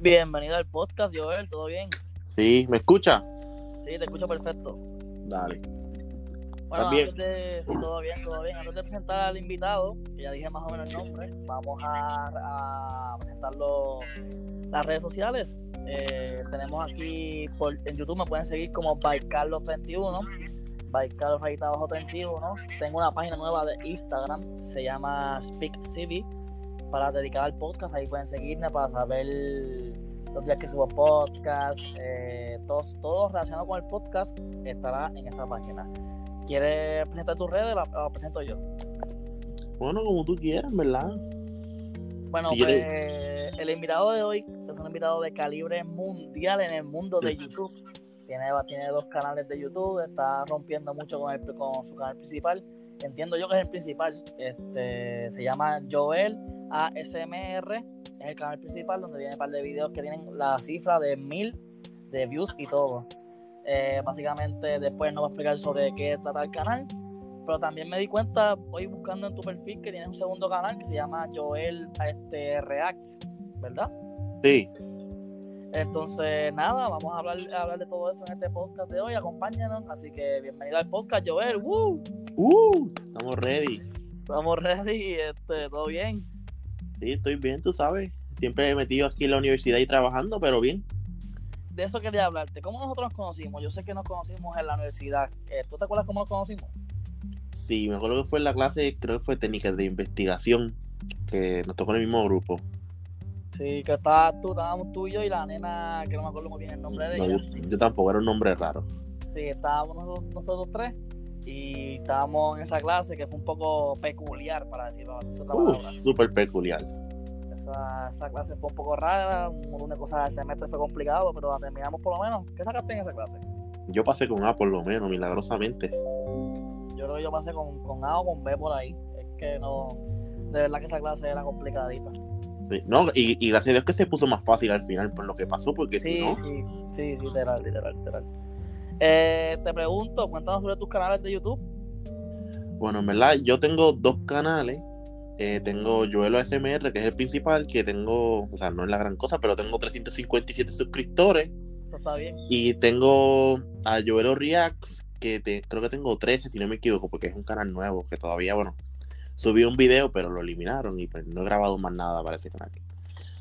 Bienvenido al podcast, Joel, ¿todo bien? Sí, ¿me escucha? Sí, te escucho perfecto. Dale. Bueno, bien? antes de... Sí, todo bien, todo bien. Antes de presentar al invitado, que ya dije más o menos el nombre, vamos a, a presentarlo las redes sociales. Eh, tenemos aquí por, en YouTube, me pueden seguir como bycarlos31, bycarlos31. Tengo una página nueva de Instagram, se llama SpeakCV, para dedicar al podcast. Ahí pueden seguirme para saber los días que subo podcast, eh, todo, todo relacionado con el podcast estará en esa página. ¿Quieres presentar tus redes? La, la presento yo. Bueno, como tú quieras, ¿verdad? Bueno, pues quieres- el invitado de hoy es un invitado de calibre mundial en el mundo de YouTube. Tiene, tiene dos canales de YouTube, está rompiendo mucho con, el, con su canal principal. Entiendo yo que es el principal. Este, se llama Joel ASMR, es el canal principal donde tiene un par de videos que tienen la cifra de mil de views y todo. Eh, básicamente después nos va a explicar sobre qué trata el canal. Pero también me di cuenta, hoy buscando en tu perfil, que tienes un segundo canal que se llama Joel este, Reacts, ¿verdad? Sí. Entonces, nada, vamos a hablar, a hablar de todo eso en este podcast de hoy. Acompáñanos. Así que bienvenido al podcast, Joel. ¡Woo! Uh, estamos ready. Estamos ready, este, todo bien. Sí, estoy bien, tú sabes. Siempre he metido aquí en la universidad y trabajando, pero bien. De eso quería hablarte. ¿Cómo nosotros nos conocimos? Yo sé que nos conocimos en la universidad. Eh, ¿Tú te acuerdas cómo nos conocimos? Sí, me acuerdo que fue en la clase, creo que fue técnicas de investigación, que nos tocó en el mismo grupo. Sí, que estabas tú, estábamos tú y yo y la nena, que no me acuerdo muy bien el nombre de No, ella. yo, yo tampoco, era un nombre raro. Sí, estábamos nosotros, nosotros tres y estábamos en esa clase que fue un poco peculiar, para decirlo Uh, súper peculiar. Esa, esa clase fue un poco rara, una cosa del semestre fue complicado, pero la terminamos por lo menos. ¿Qué sacaste en esa clase? Yo pasé con A por lo menos, milagrosamente. Yo creo que yo pasé con, con A o con B por ahí. Es que no, de verdad que esa clase era complicadita. Sí, No, y, y gracias a Dios que se puso más fácil al final por lo que pasó, porque si Sí, no, sí, sí, literal, literal, literal. Eh, te pregunto, cuéntanos sobre tus canales de YouTube. Bueno, en verdad, yo tengo dos canales. Eh, tengo Joelo SMR, que es el principal, que tengo, o sea, no es la gran cosa, pero tengo 357 suscriptores. Eso está bien. Y tengo a Joelo Reacts, que te- creo que tengo 13, si no me equivoco, porque es un canal nuevo, que todavía, bueno, subí un video, pero lo eliminaron y pues no he grabado más nada para ese canal.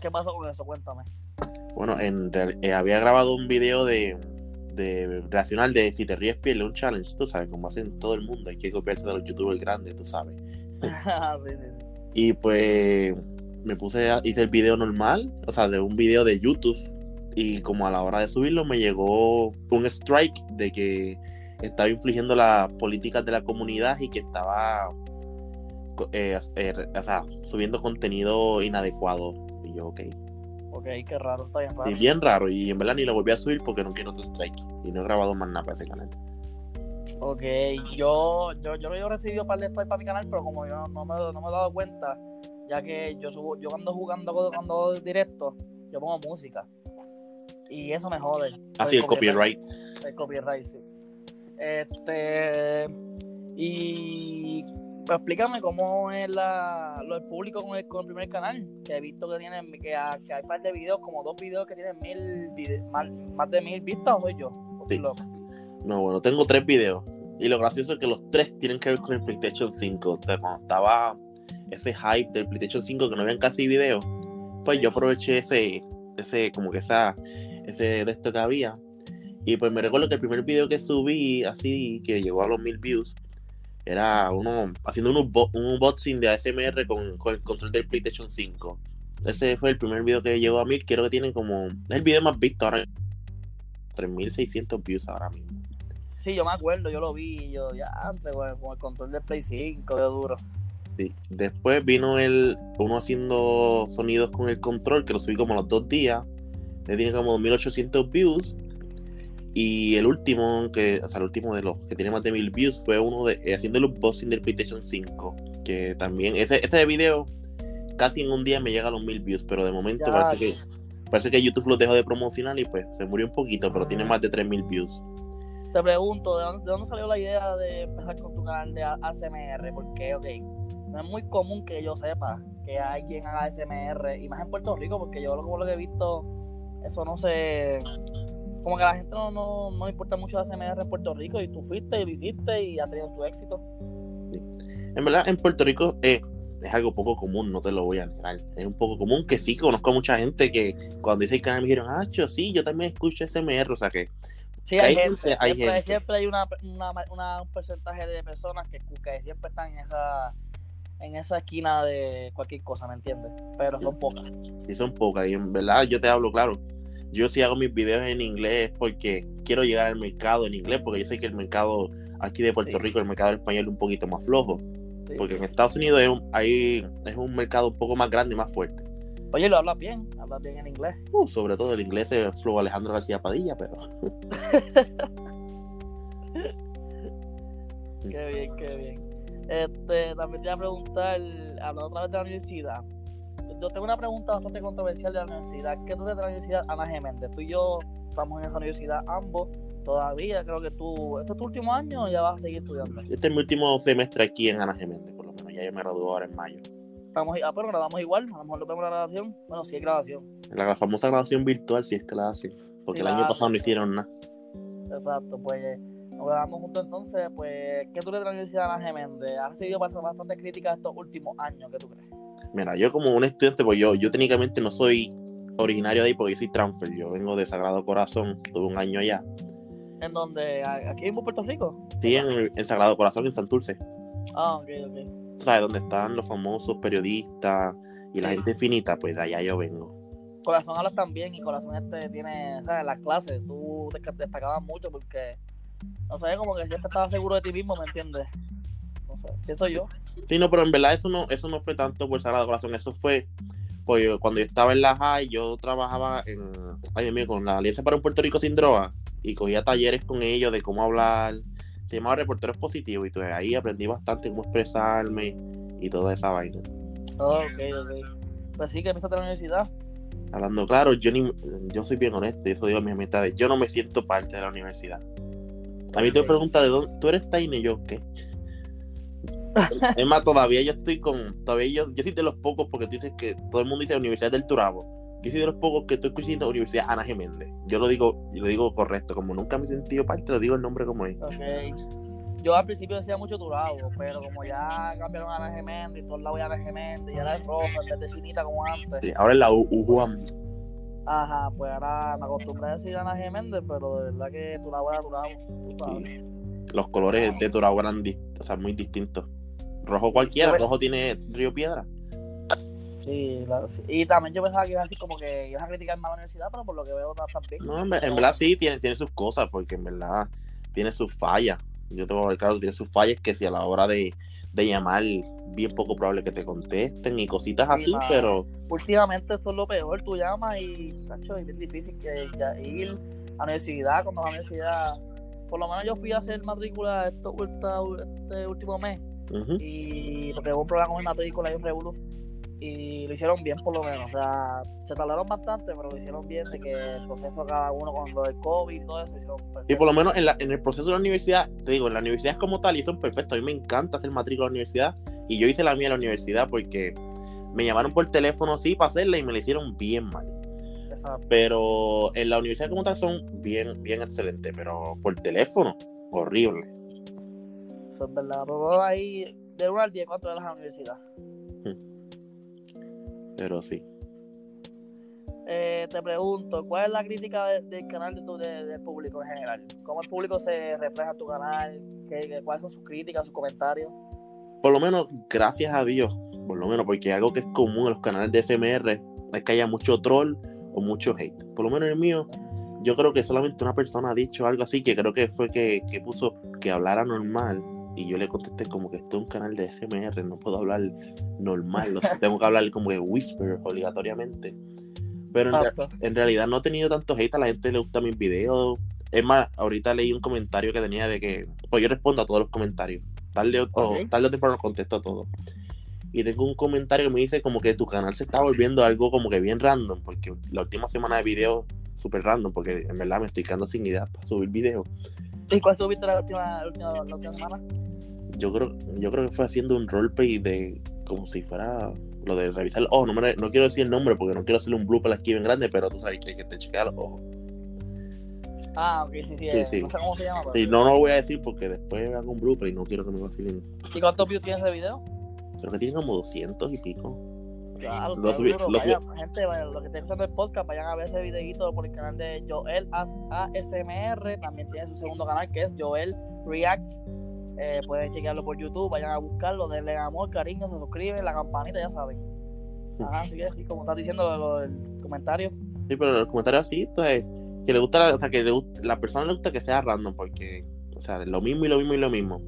¿Qué pasó con eso? Cuéntame. Bueno, en real- eh, había grabado un video de, de relacional de si te ríes pierde un challenge, tú sabes, como hacen todo el mundo, hay que copiarse de los youtubers grandes, tú sabes. sí. Y pues me puse, a- hice el video normal, o sea, de un video de YouTube. Y como a la hora de subirlo me llegó un strike de que estaba infligiendo las políticas de la comunidad y que estaba eh, eh, o sea, subiendo contenido inadecuado. Y yo, ok. Ok, qué raro, está bien raro. Y bien raro. Y en verdad ni lo volví a subir porque no quiero otro strike. Y no he grabado más nada para ese canal. Ok, yo, yo, yo, yo he recibido un par de strikes para mi canal, pero como yo no me, no me he dado cuenta, ya que yo subo, yo cuando jugando, cuando hago directo, yo pongo música. Y eso me jode. Así el copyright. El copyright, sí. Este. Y. Pues explícame cómo es la, lo del público con el, con el primer canal. Que he visto que tienen que, ha- que hay un par de videos, como dos videos que tienen mil más, más de mil vistas, o soy yo. ¿O Sí. No, bueno, tengo tres videos. Y lo gracioso es que los tres tienen que ver con el PlayStation 5. O sea, cuando estaba ese hype del PlayStation 5 que no habían casi videos, pues yo aproveché ese, ese, como que esa, ese de esto que había. Y pues me recuerdo que el primer video que subí, así, que llegó a los mil views, era uno haciendo un, unbo- un unboxing de ASMR con, con el control del PlayStation 5. Ese fue el primer video que llegó a mil. Quiero que tiene como. Es el video más visto ahora. 3600 views ahora mismo. Sí, yo me acuerdo, yo lo vi, yo ya entre con el, con el control del Play 5, de duro. Sí. Después vino el uno haciendo sonidos con el control, que lo subí como a los dos días. Le tiene como 2800 views. Y el último, que, o sea, el último de los que tiene más de 1000 views, fue uno de eh, haciendo el unboxing del PlayStation 5. Que también, ese, ese video casi en un día me llega a los 1000 views, pero de momento parece que parece que YouTube lo dejó de promocionar y pues se murió un poquito, pero tiene más de 3000 views. Te pregunto, ¿de dónde, de dónde salió la idea de empezar con tu canal de ASMR? Porque, ok, no es muy común que yo sepa que alguien haga ASMR, y más en Puerto Rico, porque yo lo, lo que he visto eso no se. Como que a la gente no, no, no importa mucho la CMR en Puerto Rico y tú fuiste y lo hiciste y has tenido tu éxito. En verdad, en Puerto Rico eh, es algo poco común, no te lo voy a negar. Es un poco común que sí conozco a mucha gente que cuando dice el canal me dijeron, ah, yo sí, yo también escucho SMR, o sea que. Sí, que hay, hay gente, gente, hay siempre, gente. siempre hay una, una, una- un porcentaje de personas que, que siempre están en esa en esa esquina de cualquier cosa, ¿me entiendes? Pero son pocas. Sí, son pocas. Y en verdad, yo te hablo claro. Yo sí hago mis videos en inglés porque quiero llegar al mercado en inglés, porque yo sé que el mercado aquí de Puerto Sí. Rico, el mercado español es un poquito más flojo. Sí, Porque sí. en Estados Unidos es un, hay, es un mercado un poco más grande y más fuerte. Oye, lo hablas bien, hablas bien en inglés. Uh, sobre todo el inglés es Flow Alejandro García Padilla, pero Qué bien, qué bien. Este, también te iba a preguntar, hablando otra vez de la universidad. Yo tengo una pregunta bastante controversial de la universidad. ¿Qué tú de la universidad Ana Geméndez? Tú y yo estamos en esa universidad ambos todavía. Creo que tú, ¿este es tu último año o ya vas a seguir estudiando? este es mi último semestre aquí en Ana Geméndez, por lo menos. Ya yo me gradué ahora en mayo. Estamos, ah, pero grabamos igual. A lo mejor lo vemos en la grabación. Bueno, sí hay grabación. La famosa graduación virtual, si es que la hacen. Porque Sí, el año pasado no hicieron nada. Exacto, pues nos grabamos juntos entonces. Pues, ¿qué tú de la universidad Ana Geméndez? ¿Has recibido bastante, bastante críticas estos últimos años? ¿Qué tú crees? Mira, yo como un estudiante, pues yo, yo técnicamente no soy originario de ahí porque yo soy transfer. Yo vengo de Sagrado Corazón, tuve un año allá. ¿En donde? ¿Aquí mismo en Puerto Rico? Sí, en el, en Sagrado Corazón, en Santurce. Ah, ok, ok. ¿Sabes? Donde están los famosos periodistas y la Sí. gente finita, pues de allá yo vengo. Corazón hablas también y Corazón este tiene, ¿sabes? Las clases, tú destaca- destacabas mucho porque, no sé, como que siempre estabas seguro de ti mismo, ¿me entiendes? Pienso yo. Sí, no, pero en verdad eso no, eso no fue tanto por Sagrado Corazón, eso fue pues cuando yo estaba en la high, yo trabajaba en, ay Dios mío, con la Alianza para un Puerto Rico sin droga y cogía talleres con ellos de cómo hablar, se llamaba Reporteros Positivos y pues, ahí aprendí bastante cómo expresarme y toda esa vaina. Oh, ok, ok. Pues sí, que empezaste la universidad. Hablando claro, yo, ni, yo soy bien honesto y eso digo a mis amistades, yo no me siento parte de la universidad. A mí te Ok. pregunta de dónde, tú eres Tiny, yo qué. Es más, todavía yo estoy con, todavía yo, yo soy de los pocos porque tú dices que todo el mundo dice Universidad del Turabo. Yo soy de los pocos que estoy escuchando Universidad Ana Geméndez. Yo lo digo, yo lo digo correcto, como nunca me he sentido parte, lo digo el nombre como es. Ok. Yo al principio decía mucho Turabo, pero como ya cambiaron a Ana Geméndez y todos lados ya Ana Geméndez, y ahora es rojo en vez de chinita como antes. Sí, ahora es la U- UJUAM. Ajá, pues ahora me acostumbré a decir Ana Geméndez, pero de verdad que Turabo era Turabo, tú sabes. Los colores de Turabo eran o sea, muy distintos. Rojo cualquiera, rojo tiene Río Piedra. Sí, claro, sí. Y también yo pensaba que ibas así como que ibas a criticar más la universidad, pero por lo que veo bien. No, en, en verdad sí, tiene, tiene sus cosas, porque en verdad tiene sus fallas. Yo te voy a ver claro, tiene sus fallas que si a la hora de, de llamar, bien poco probable que te contesten y cositas Sí, así, pero Últimamente esto es lo peor, tú llamas y, tacho, es difícil que ya ir a la universidad, cuando la universidad, por lo menos yo fui a hacer matrícula esto, esta- este último mes, y porque hubo un programa con mi matrícula y un y lo hicieron bien por lo menos, o sea, se tardaron bastante, pero lo hicieron bien, de que el proceso cada uno con lo del COVID y todo eso, hicieron y perfecto. por lo menos en, la- en el proceso de la universidad, te digo, en la universidad es como tal y son perfectos. A mí me encanta hacer matrícula en la universidad y yo hice la mía en la universidad porque me llamaron por teléfono, sí, para hacerla y me la hicieron bien mal. Exacto. Pero en la universidad como tal son bien, bien excelentes, pero por teléfono, horrible. Eso es verdad, pero ahí, de 1 al 10, ¿cuánto a la universidad? Pero sí. Eh, te pregunto, ¿cuál es la crítica de- del canal de tu, de- del público en general? ¿Cómo el público se refleja en tu canal? ¿Qué, qué- ¿Cuáles son sus críticas, sus comentarios? por lo menos, gracias a Dios, por lo menos, porque algo que es común en los canales de SMR es que haya mucho troll o mucho hate. Por lo menos el mío, yo creo que solamente una persona ha dicho algo así, que creo que fue que, que puso que hablara normal. Y yo le contesté como que esto es un canal de SMR, no puedo hablar normal, no sé, tengo que hablar como que whisper obligatoriamente. Pero en, realidad no he tenido tanto hate, a la gente le gusta mis videos. Es más, ahorita leí un comentario que tenía de que, pues yo respondo a todos los comentarios. Tarde o, o- Ok. tarde o temprano contesto a todo. Y tengo un comentario que me dice como que tu canal se está volviendo algo como que bien random, porque la última semana de videos súper random, porque en verdad me estoy quedando sin ideas para subir videos. ¿Y cuál subiste la última, la última, la última semana? Yo creo, yo creo que fue haciendo un roleplay de como si fuera lo de revisar los ojos. No, me- no quiero decir el nombre porque no quiero hacerle un blooper aquí bien grande, pero tú sabes que, que te chequea los ojos. Ah, ok, sí, sí. Sí, eh, sí. No sé cómo se llama. pero- Y no, no lo voy a decir porque después hago un blooper y no quiero que me vacilen. ¿Y cuántos views tiene ese video? Creo que tiene como 200 y pico. Claro, Lo está subí- duro. lo Vaya, gente, vaya, los que estén escuchando el podcast, vayan a ver ese videito por el canal de Joel As- ASMR. También tiene su segundo canal que es Joel Reacts. Eh, pueden chequearlo por YouTube, vayan a buscarlo, denle amor, cariño, se suscriben, la campanita, ya saben. Ajá, así que sí, como estás diciendo lo- el comentario. Sí, pero los comentarios así, esto es que le gusta, la- o sea, que le gusta, la persona le gusta que sea random porque, o sea, lo mismo y lo mismo y lo mismo.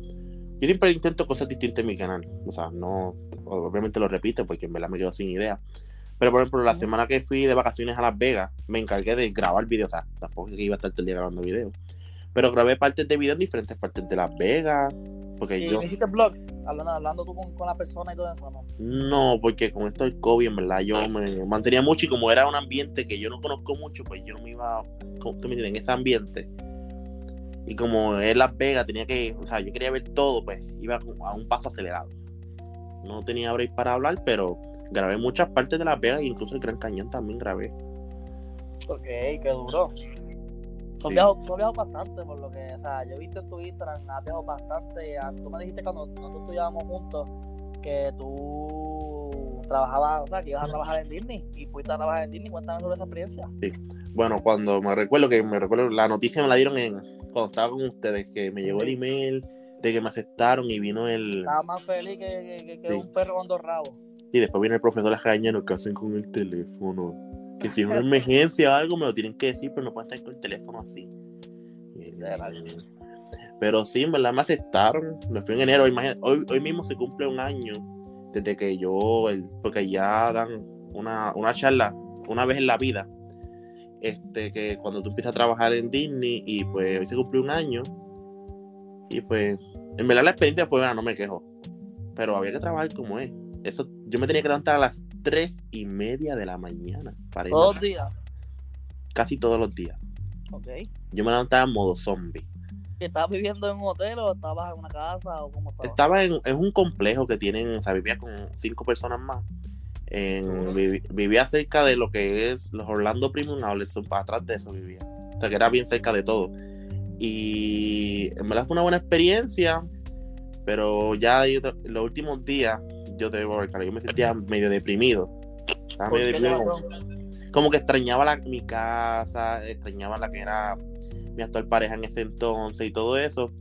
Yo siempre intento cosas distintas en mi canal, o sea, no, obviamente lo repito porque en verdad me quedo sin idea. Pero por ejemplo, la semana que fui de vacaciones a Las Vegas, me encargué de grabar videos, o sea, tampoco es que iba a estar todo el día grabando videos. Pero grabé partes de videos en diferentes partes de Las Vegas, porque ¿Y yo... no hiciste vlogs? Hablando, hablando tú con, con la persona y todo eso, ¿no? No, porque con esto del COVID, en verdad, yo me mantenía mucho y como era un ambiente que yo no conozco mucho, pues yo no me iba, ¿cómo tú me entiendes? En ese ambiente. Y como es Las Vegas, tenía que, o sea, yo quería ver todo, pues iba a un paso acelerado. No tenía break para hablar, pero grabé muchas partes de Las Vegas, e incluso el Gran Cañón también grabé. Ok, qué duro. Tú has, Sí. viajado, tú has viajado bastante, por lo que, o sea, yo he visto en tu Instagram, has viajado bastante. Ah, Tú me dijiste cuando nosotros estudiábamos juntos que tú trabajabas, o sea, que ibas a trabajar en Disney y fuiste a trabajar en Disney. Cuéntame sobre esa experiencia. Bueno, cuando me recuerdo que me recuerdo, la noticia me la dieron en cuando estaba con ustedes, que me llegó el email de que me aceptaron y vino el... Estaba más feliz que, que, que- que Sí. un perro con dos rabos. Y después viene el profesor a regañarnos que hacen con el teléfono. Que si es una emergencia o algo, me lo tienen que decir, pero no pueden estar con el teléfono así. Pero sí, en verdad me aceptaron. Me fui en enero. Imagina, hoy, hoy mismo se cumple un año desde que yo, el- porque ya dan una, una charla una vez en la vida. Este, que cuando tú empiezas a trabajar en Disney y pues hoy se cumplió un año. Y pues, en verdad la experiencia fue buena, no me quejo. Pero había que trabajar como es. Eso, yo me tenía que levantar a las tres y media de la mañana para Todos los días. casi todos los días. Ok. Yo me levantaba en modo zombie. ¿Y ¿Estabas viviendo en un hotel o estabas en una casa o cómo estabas? Estaba en, es un complejo que tienen, o sea, vivía con cinco personas más. En- vivía cerca de lo que es los Orlando Premium Outlets, para atrás de eso vivía. O sea, que era bien cerca de todo. Y en verdad fue una buena experiencia, pero ya yo los últimos días, yo te digo, yo me sentía medio deprimido. Estaba ¿Por medio deprimido, como, que extrañaba la- mi casa, extrañaba la que era mi actual pareja en ese entonces y todo eso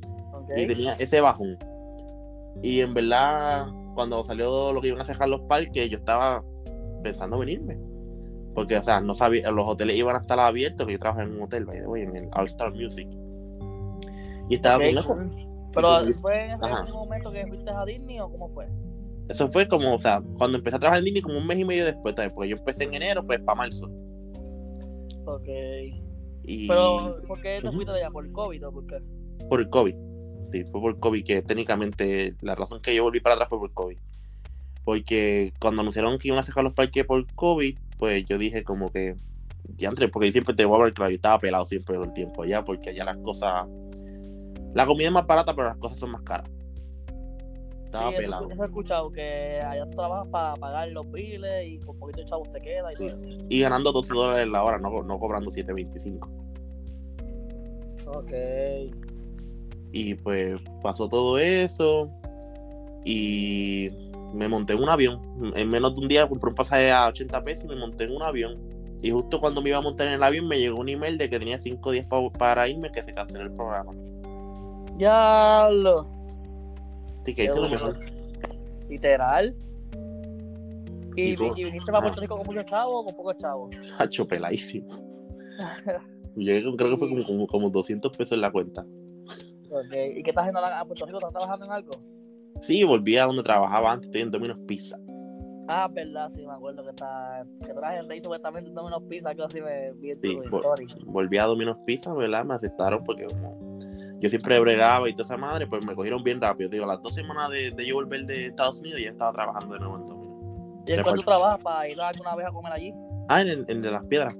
y tenía ese bajón. Y en verdad, cuando salió lo que iban a cerrar los parques, yo estaba pensando venirme. Porque, o sea, no sabía, los hoteles iban a estar abiertos, que yo trabajo en un hotel, by the way, en el All Star Music. Y estaba Ok, con eso. cool. Pero ¿fue en ese Ajá. momento que fuiste a Disney o cómo fue? Eso fue como, o sea, cuando empecé a trabajar en Disney, como un mes y medio después, también, porque yo empecé en enero, pues para marzo. Ok. Y Pero, ¿por qué Ujú. fuiste de allá? ¿Por el COVID o por qué? por el COVID. Sí, fue por COVID, que técnicamente la razón que yo volví para atrás fue por COVID. Porque cuando anunciaron que iban a cerrar los parques por COVID, pues yo dije como que, diantre, porque yo siempre te voy a ver claro, yo estaba pelado siempre todo el tiempo allá, porque allá las cosas, la comida es más barata, pero las cosas son más caras. Estaba sí, pelado. Eso, he escuchado, que allá trabajas para pagar los biles y con poquito de chavos te queda y todo eso. Y ganando 12 dólares la hora, no, no cobrando 7.25. Ok. Y pues pasó todo eso. Y me monté en un avión. En menos de un día compré un pasaje a 80 pesos y me monté en un avión. Y justo cuando me iba a montar en el avión me llegó un email de que tenía 5 días pa- para irme que se canceló el programa. Diablo. Que lo mejor. Literal. ¿Y, Y tú- y viniste para Puerto. Rico con muchos chavos o con pocos chavos? Hacho peladísimo. Con, creo que fue como, como, como 200 pesos en la cuenta. ¿Y qué estás haciendo a Puerto Rico? ¿Estás trabajando en algo? Sí, volví a donde trabajaba antes, estoy en Domino's Pizza. Ah, verdad, sí, me acuerdo que está, que traje el rey supuestamente en unos pizzas, algo así me vi en tu story. volví a Domino's Pizza, ¿verdad? Me aceptaron porque como yo siempre bregaba y toda esa madre, pues me cogieron bien rápido. Digo, las dos semanas de, de yo volver de Estados Unidos ya estaba trabajando de nuevo en. ¿Y en fal- trabajas para ir alguna vez a comer allí? Ah, en, el- en de las piedras,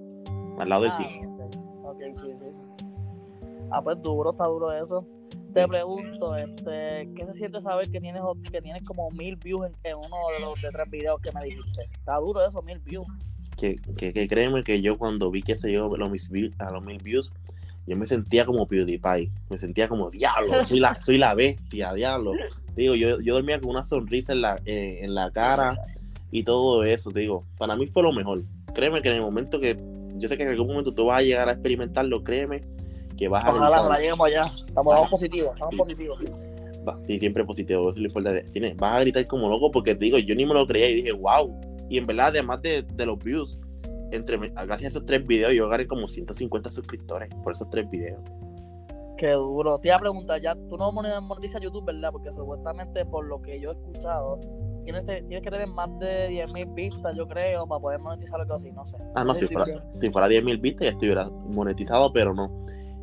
al lado del ah, sitio. ok, ok, sí, sí. Ah, pues duro, está duro eso. Te pregunto, este, ¿qué se siente saber que tienes, que tienes como mil views en, uno de los de tres videos que me dijiste? Está duro eso, mil views. Que, que, que créeme que yo cuando vi que se yo los, a los mil views, yo me sentía como PewDiePie, me sentía como diablo, soy la, soy la bestia, diablo. Digo, yo, yo dormía con una sonrisa en la, eh, en la cara y todo eso, digo, para mí fue lo mejor. Créeme que en el momento que, yo sé que en algún momento tú vas a llegar a experimentarlo, créeme que vas a... Ojalá, lleguemos allá, estamos, positivos, estamos positivos. Sí, siempre positivo, eso es lo importante. Tienes, vas a gritar como loco porque te digo, yo ni me lo creía y dije, wow. Y en verdad, además de, de los views, entre, gracias a esos tres videos, yo gané como 150 suscriptores por esos tres videos. Qué duro. Te iba a preguntar, ya tú no monetizas YouTube, ¿verdad? Porque supuestamente, por lo que yo he escuchado, tienes, tienes que tener más de 10.000 vistas, yo creo, para poder monetizar algo así, no sé. Ah, no, si, fuera, si fuera 10.000 vistas ya estuviera monetizado, pero no.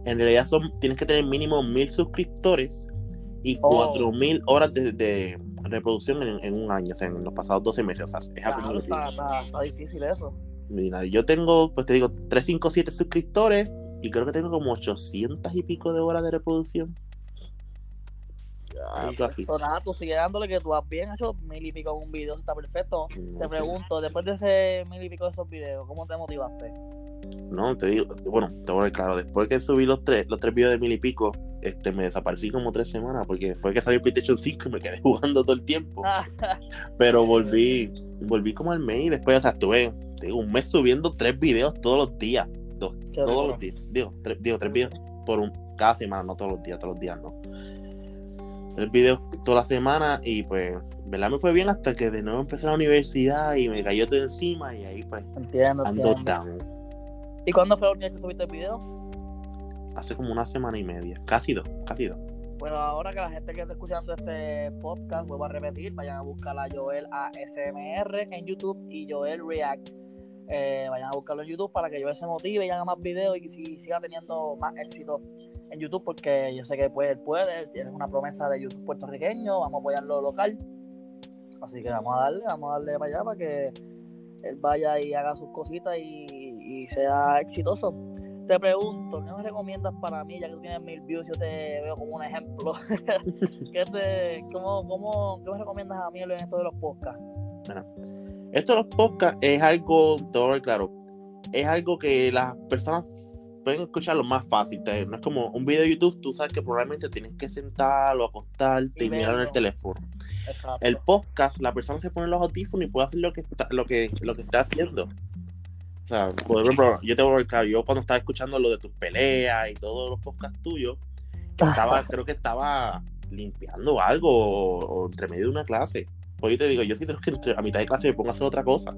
En realidad son, tienes que tener mínimo 1.000 suscriptores y 4.000 horas de, reproducción en, un año, o sea, en los pasados 12 meses. O sea, es algo está, está, difícil eso. Mira, yo tengo, pues te digo, 357 suscriptores y creo que tengo como 800 y pico de horas de reproducción. Nada, tú sigue dándole que tú has bien hecho mil y pico en un video, está perfecto. te pregunto, después de ese mil y pico de esos videos, ¿cómo te motivaste? No, te digo, bueno, te voy a ver claro, después que subí los tres, los tres videos de mil y pico, este, me desaparecí como tres semanas, porque fue que salió PlayStation 5 y me quedé jugando todo el tiempo. Pero volví, volví como al mes y después, o sea, estuve, digo, un mes subiendo tres videos todos los días. Dos, todos los días. Digo, tres, digo, tres videos por un, cada semana, no todos los días, todos los días, no. Tres videos toda la semana y pues, ¿verdad? Me fue bien hasta que de nuevo empecé la universidad y me cayó todo encima y ahí pues entiendo, ando down. ¿Y cuándo fue la última vez que subiste el video? Hace como una semana y media, casi dos, casi dos. Bueno, ahora que la gente que está escuchando este podcast, vuelvo a repetir, vayan a buscar a Joel ASMR en YouTube y Joel React. Eh, vayan a buscarlo en YouTube para que Joel se motive y haga más videos y siga teniendo más éxito en YouTube porque yo sé que puede, él puede, tiene una promesa de YouTube puertorriqueño, vamos a apoyarlo local. Así que vamos a darle, vamos a darle para allá para que él vaya y haga sus cositas y sea exitoso. Te pregunto, ¿qué me recomiendas para mí? Ya que tú tienes mil views, yo te veo como un ejemplo. ¿Qué, te, cómo, cómo, ¿Qué me recomiendas a mí en esto de los podcasts? esto de los podcasts es algo, todo claro, es algo que las personas pueden escucharlo más fácil. No es como un video de YouTube, tú sabes que probablemente tienes que sentarlo, acostarte y, mirar en el teléfono. El podcast, la persona se pone los audífonos y puede hacer lo que está, lo que, lo que está haciendo. O sea, por ejemplo, yo te voy a claro, yo cuando estaba escuchando lo de tus peleas y todos los podcasts tuyos, estaba, creo que estaba limpiando algo o, entre medio de una clase. Pues yo te digo, yo sí tengo que a mitad de clase me pongo a hacer otra cosa.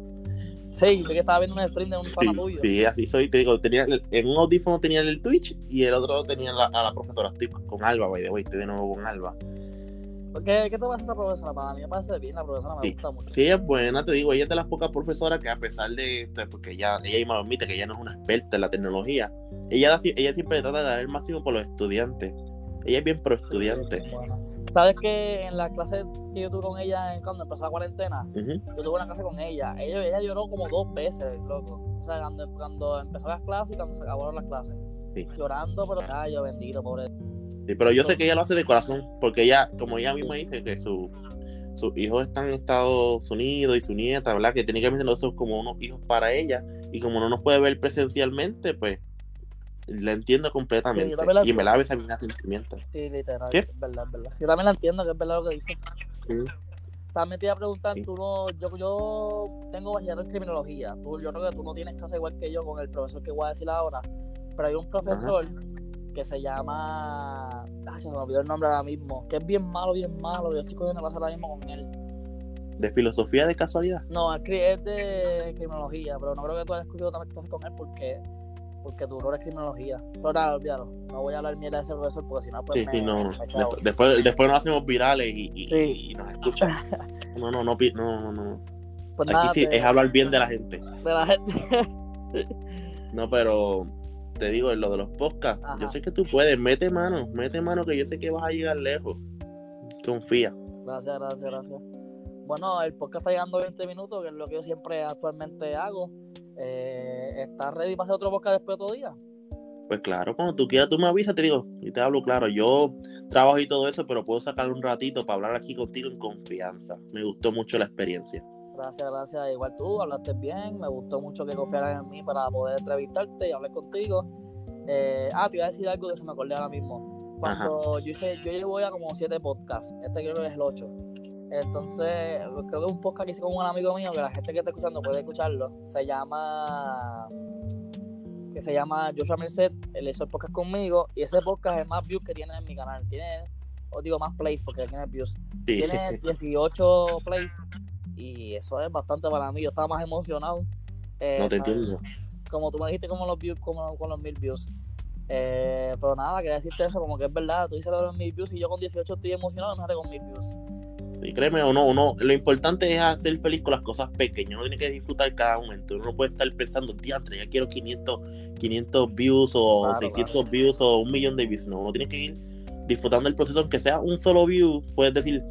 Sí, yo que estaba viendo un stream de un sí, tuyo. Sí, así soy. Te digo, tenía, en un audífono tenía el Twitch y el otro tenía la, a la profesora. Estoy con Alba, by the way, estoy de nuevo con Alba. ¿Qué, ¿Qué te parece esa profesora? Para mí me parece bien la profesora, me gusta mucho. Sí, es buena, te digo, ella es de las pocas profesoras que a pesar de, pues, porque ella, ella misma admite, que ella no es una experta en la tecnología, ella, ella siempre trata de dar el máximo por los estudiantes. Ella es bien pro estudiante. ¿Sabes que en la clase que yo tuve con ella cuando empezó la cuarentena, yo tuve una clase con ella, ella, ella lloró como dos veces, loco. O sea, cuando, cuando empezó las clases y cuando se acabaron las clases. Llorando, pero ay, yo bendito, pobre. Sí, pero yo sé que ella lo hace de corazón, porque ella, como ella misma dice, que su, sus hijos están en Estados Unidos y su nieta, ¿verdad? Que técnicamente nosotros como unos hijos para ella, y como no nos puede ver presencialmente, pues la entiendo completamente. y me la a mí sentimiento. Sí, literal, ¿Qué? es verdad, es verdad. Yo también la entiendo, que es verdad lo que dice. También te iba a preguntar, tú no, yo, yo tengo bachillerato en criminología. Tú, yo creo que tú no tienes clase igual que yo con el profesor que voy a decir ahora. Pero hay un profesor que se llama. Ay, se me olvidó el nombre ahora mismo. Que es bien malo, bien malo. Yo estoy cogiendo clase ahora mismo con él. ¿De filosofía de casualidad? No, es de criminología, pero no creo que tú hayas escuchado también clases con él porque porque tú no eres criminología. Pero nada, olvídalo. No voy a hablar mierda de ese profesor porque si no, pues. Sí, sí, no. Después, después, nos hacemos virales y, y, nos escuchan. no, no, no, no, no. Pues Aquí sí, es hablar bien de la gente. De la gente. no, pero te digo, en lo de los podcasts, yo sé que tú puedes, mete mano, mete mano que yo sé que vas a llegar lejos. Confía. Gracias, gracias, gracias. Bueno, el podcast está llegando a 20 minutos, que es lo que yo siempre actualmente hago. Eh, ¿Estás ready para hacer otro podcast después de todo día? Pues claro, cuando tú quieras, tú me avisas, te digo, y te hablo claro. Yo trabajo y todo eso, pero puedo sacar un ratito para hablar aquí contigo en confianza. Me gustó mucho la experiencia. Gracias, gracias. Igual tú, hablaste bien. Me gustó mucho que confiaras en mí para poder entrevistarte y hablar contigo. Eh, ah, te iba a decir algo que se me acordé ahora mismo. Cuando yo hice, yo llevo ya como siete podcasts. Este creo que es el ocho. Entonces, creo que es un podcast que hice con un amigo mío que la gente que está escuchando puede escucharlo. Se llama que se llama Joshua Merced, él hizo el podcast conmigo y ese podcast es más views que tiene en mi canal. Tiene, os digo más plays porque tiene views. Tiene 18 plays y eso es bastante para mí. Yo estaba más emocionado. Eh, no te entiendo. Como tú me dijiste, como los views, como con los mil views. Eh, pero nada, quería decirte eso, como que es verdad. Tú dices los mil views y yo con 18 estoy emocionado, no con mil views. Sí, créeme o no, uno, lo importante es hacer feliz con las cosas pequeñas. Uno tiene que disfrutar cada momento. Uno no puede estar pensando, diantre, ya quiero 500, 500 views o 600 views o un millón de views. No, uno tiene que ir disfrutando el proceso, aunque sea un solo view. Puedes decir,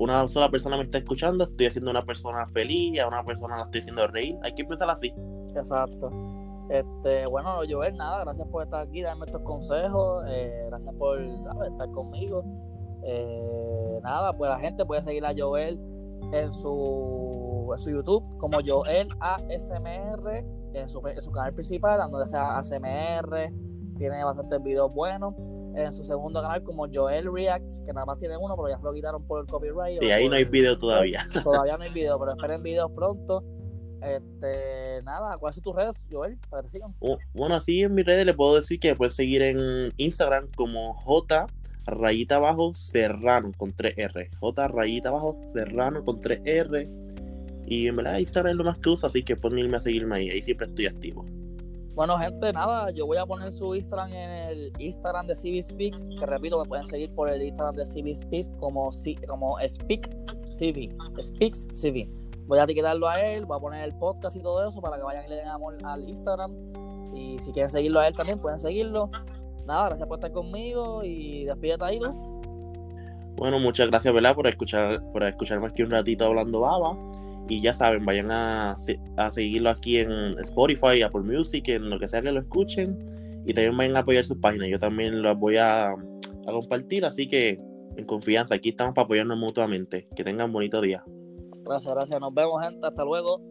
una sola persona me está escuchando, estoy haciendo una persona feliz, a una persona la estoy haciendo reír. Hay que empezar así. Exacto. Este, bueno, Joel, nada, gracias por estar aquí, darme estos consejos, eh, gracias por estar conmigo. Eh, nada, pues la gente puede seguir a Joel en su, su YouTube como Joel ASMR, en su, en su canal principal, donde sea ASMR, tiene bastantes videos buenos en su segundo canal como Joel Reacts, que nada más tiene uno, pero ya se lo quitaron por el copyright. Y ahí no hay video todavía. Todavía no hay video, pero esperen videos pronto. Este, nada, ¿cuáles son tus redes, Joel? Para que sigan. Oh, bueno, así en mis redes le puedo decir que puedes seguir en Instagram como J rayita abajo Serrano con 3R. J rayita abajo Serrano con 3R. Y en verdad Instagram es lo más que uso, así que pueden irme a seguirme ahí, ahí siempre estoy activo. Bueno, gente, nada, yo voy a poner su Instagram en el Instagram de CB Speaks, que repito, me pueden seguir por el Instagram de CB Speaks como, como Speak Speaks. Voy a etiquetarlo a él, voy a poner el podcast y todo eso para que vayan y le den amor al Instagram. Y si quieren seguirlo a él también, pueden seguirlo nada, gracias por estar conmigo y despídete ahí, ¿no? Bueno, muchas gracias, ¿verdad? Por escuchar, por escucharme aquí un ratito hablando baba. Y ya saben, vayan a, a seguirlo aquí en Spotify, Apple Music, en lo que sea que lo escuchen. Y también vayan a apoyar sus páginas. Yo también las voy a, a compartir. Así que en confianza, aquí estamos para apoyarnos mutuamente. Que tengan bonito día. Gracias, gracias. Nos vemos, gente. Hasta luego.